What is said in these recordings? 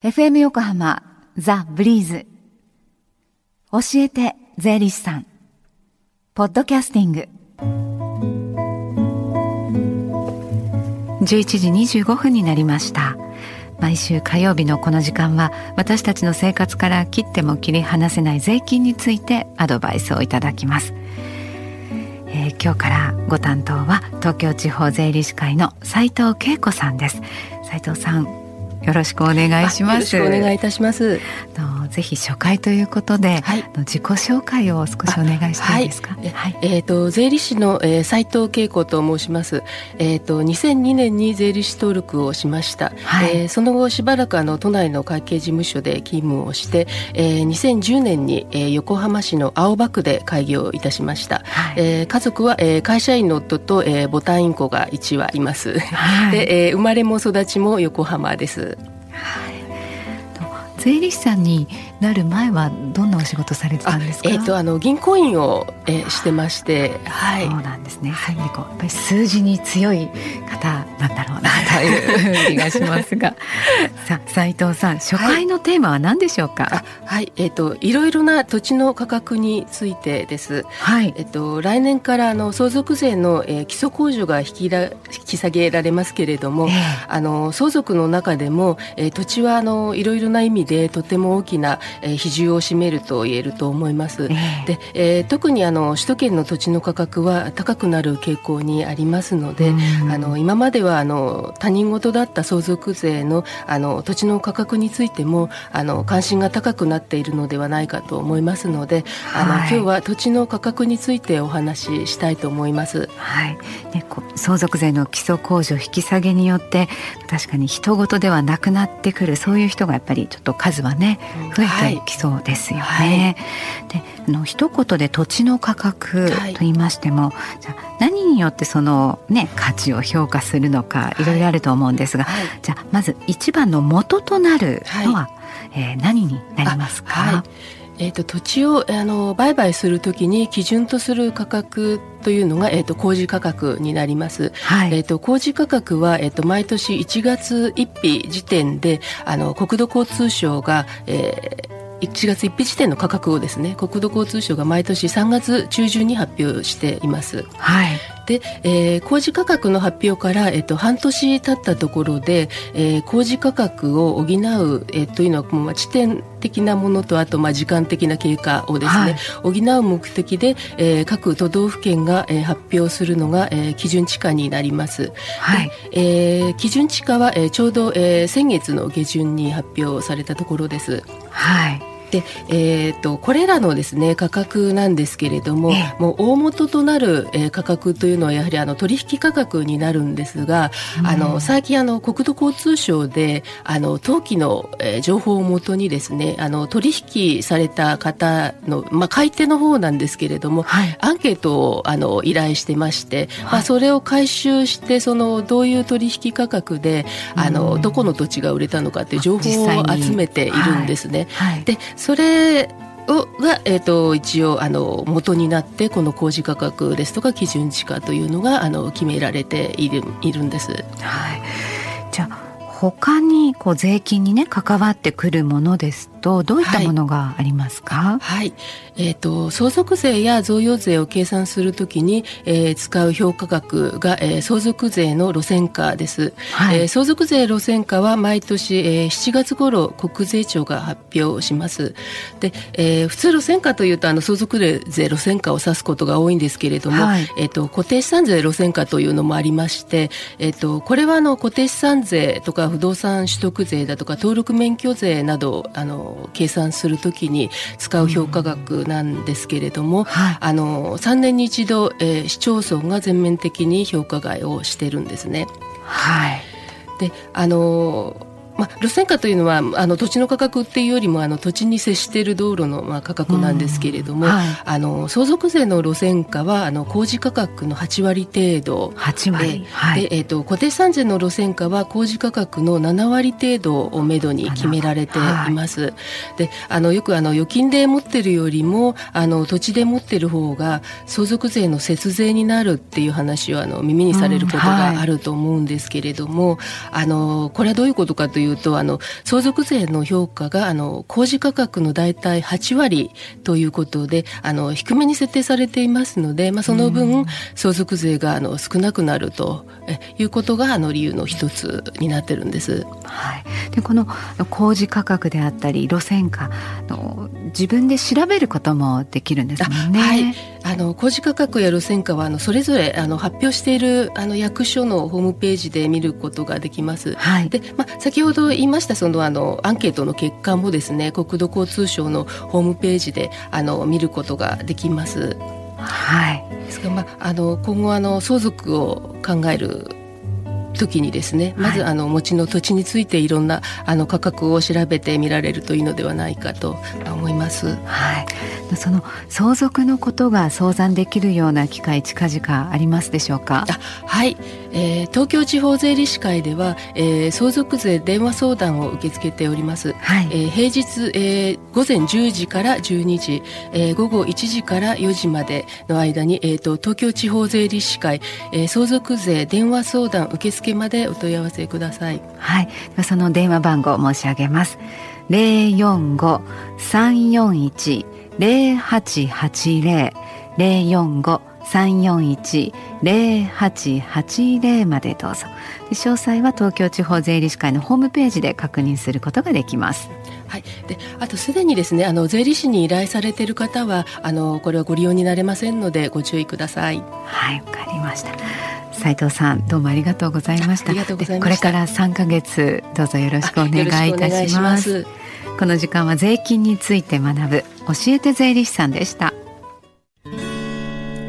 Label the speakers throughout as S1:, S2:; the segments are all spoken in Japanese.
S1: FM 横浜ザ・ブリーズ。教えて税理士さん。ポッドキャスティング。11時25分になりました。毎週火曜日のこの時間は私たちの生活から切っても切り離せない税金についてアドバイスをいただきます、えー、今日からご担当は東京地方税理士会の斉藤恵子さんです。斉藤さんよろしくお願いします。
S2: お願いいたします。
S1: ぜひ初回ということで、はい、自己紹介を少しお願いしていいですか？
S2: はい、えっ、ー、と税理士の、えー、斉藤恵子と申します。えっ、ー、と2002年に税理士登録をしました。はい、えー、その後しばらくあの都内の会計事務所で勤務をして、えー、2010年に、えー、横浜市の青葉区で開業いたしました。はい、えー、家族は、えー、会社員の夫と、えー、ボタンインコが一羽います。はい、で、えー、生まれも育ちも横浜です。
S1: はい。税理士さんになる前はどんなお仕事されてたんですか？
S2: えっ、ー、とあの銀行員を、えー、してまして、
S1: はい。そうなんですね。はい、やっぱり数字に強い方なんだろうなという気がしますが、さあ斉藤さん初回のテーマは何でしょうか？
S2: はい、はい、えっ、ー、といろいろな土地の価格についてです。はい。えっ、と来年からあの相続税の、えー、基礎控除が引きら引き下げられますけれども、えー、あの相続の中でも、えー、土地はあのいろいろな意味でとても大きな、えー、比重を占めると言えると思います。えー、で、えー、特にあの首都圏の土地の価格は高くなる傾向にありますので、あの今まではあの他人事だった相続税のあの土地の価格についてもあの関心が高くなっているのではないかと思いますので、あの、はい、今日は土地の価格についてお話ししたいと思います。
S1: はい。ね、相続税の基礎控除引き下げによって確かに人事ではなくなってくるそういう人がやっぱりちょっと数はね増えてきそうですよね。はいはい、であの一言で土地の価格と言いましても、はい、じゃ何によってそのね価値を評価するのかい。ろいろあると思うんですが、じゃあまず一番の元となるのは、はい、えー、何になりますか？
S2: えーと、土地をあの売買するときに基準とする価格というのが、えーと、工事価格になります。はい、えーと、工事価格は、えー、と毎年1月1日時点であの国土交通省が、えー1月1日時点の価格をですね国土交通省が毎年3月中旬に発表しています。はい、で、えー、工事価格の発表から、えっと、半年経ったところで、えー、工事価格を補う、えー、というのは、まあ、地点的なものとあと、まあ、時間的な経過をですね、はい、補う目的で、えー、各都道府県が、えー、発表するのが、えー、基準地価になります。はい、えー、基準地価は、えー、ちょうど、えー、先月の下旬に発表されたところです。はいで、えーと、これらのですね価格なんですけれども、えもう大元となる、えー、価格というのはやはりあの取引価格になるんですが、うん、あの最近あの国土交通省であの登記の、えー、情報をもとにですねあの取引された方の、まあ、買い手の方なんですけれども、はい、アンケートをあの依頼してまして、はい、まあ、それを回収してそのどういう取引価格であの、うん、どこの土地が売れたのかっていう情報を集めているんですね。はい、でそれをが、えーと、一応あの元になってこの工事価格ですとか基準地価というのがあの決められているいるんです。
S1: はい、じゃあ他にこう税金にね関わってくるものですとどういったものがありますか？
S2: はい、はい、えっ、ー、と相続税や贈与税を計算するときに、えー、使う評価額が、えー、相続税の路線価です。はい、えー、相続税路線価は毎年、えー、7月頃国税庁が発表します。で、えー、普通路線価というとあの相続税路線価を指すことが多いんですけれども、はい、えっ、ー、と固定資産税路線価というのもありまして、えっ、ー、とこれはあの固定資産税とか不動産取得税だとか登録免許税などあの計算するときに使う評価額なんですけれども、うんはい、あの3年に一度、えー、市町村が全面的に評価外をしてるんですね。はい、であのまあ、路線価というのはあの土地の価格っていうよりもあの土地に接している道路のまあ価格なんですけれども、はい、あの相続税の路線価はあの工事価格の8割程度。
S1: 8割、
S2: はい、でえーと、固定資産税の路線価は工事価格の7割程度をめどに決められてい。ます。はい、であのよくあの預金で持ってるよりもあの土地で持ってる方が相続税の節税になるっていう話をあの耳にされることがあると思うんですけれども、あのこれはどういうことかといういうとあの相続税の評価があの工事価格の大体8割ということであの低めに設定されていますので、まあ、その分、相続税があの少なくなるということがあの理由の一つになってるんです。
S3: はい、でこの工事価格であったり路線価の自分で調べることもできるんですもんね。
S2: はい、あの工事価格や路線価はあのそれぞれあの発表しているあの役所のホームページで見ることができます。はい、で、まあ、先ほど言いましたそのあのアンケートの結果もですね国土交通省のホームページであの見ることができます。はい。ですからまああの今後あの相続を考える時にですねまずあの持ちの土地についていろんなあの価格を調べてみられるといいのではないかと思います。
S3: はい、その相続のことが相談できるような機会近々ありますでしょうか？
S2: はい、えー、東京地方税理士会では、えー、相続税電話相談を受け付けております。はい、えー、平日、えー、午前10時から12時、えー、午後1時から4時までの間に、えーと、東京地方税理士会、えー、相続税電話相談受付までお問い合わせください。
S3: はい、その電話番号申し上げます。零四五三四一零八八零零四五三四一零八八零までどうぞ。詳細は東京地方税理士会のホームページで確認することができます。
S2: はい、であとすでにですねあの税理士に依頼されている方はあのこれはご利用になれませんのでご注意ください。
S3: はいわかりました。斉藤さんどうもありがとうございました。これから3か月どうぞよろしくお願いいたします。この時間は税金について学ぶ教えて税理士さんでした。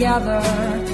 S3: Together.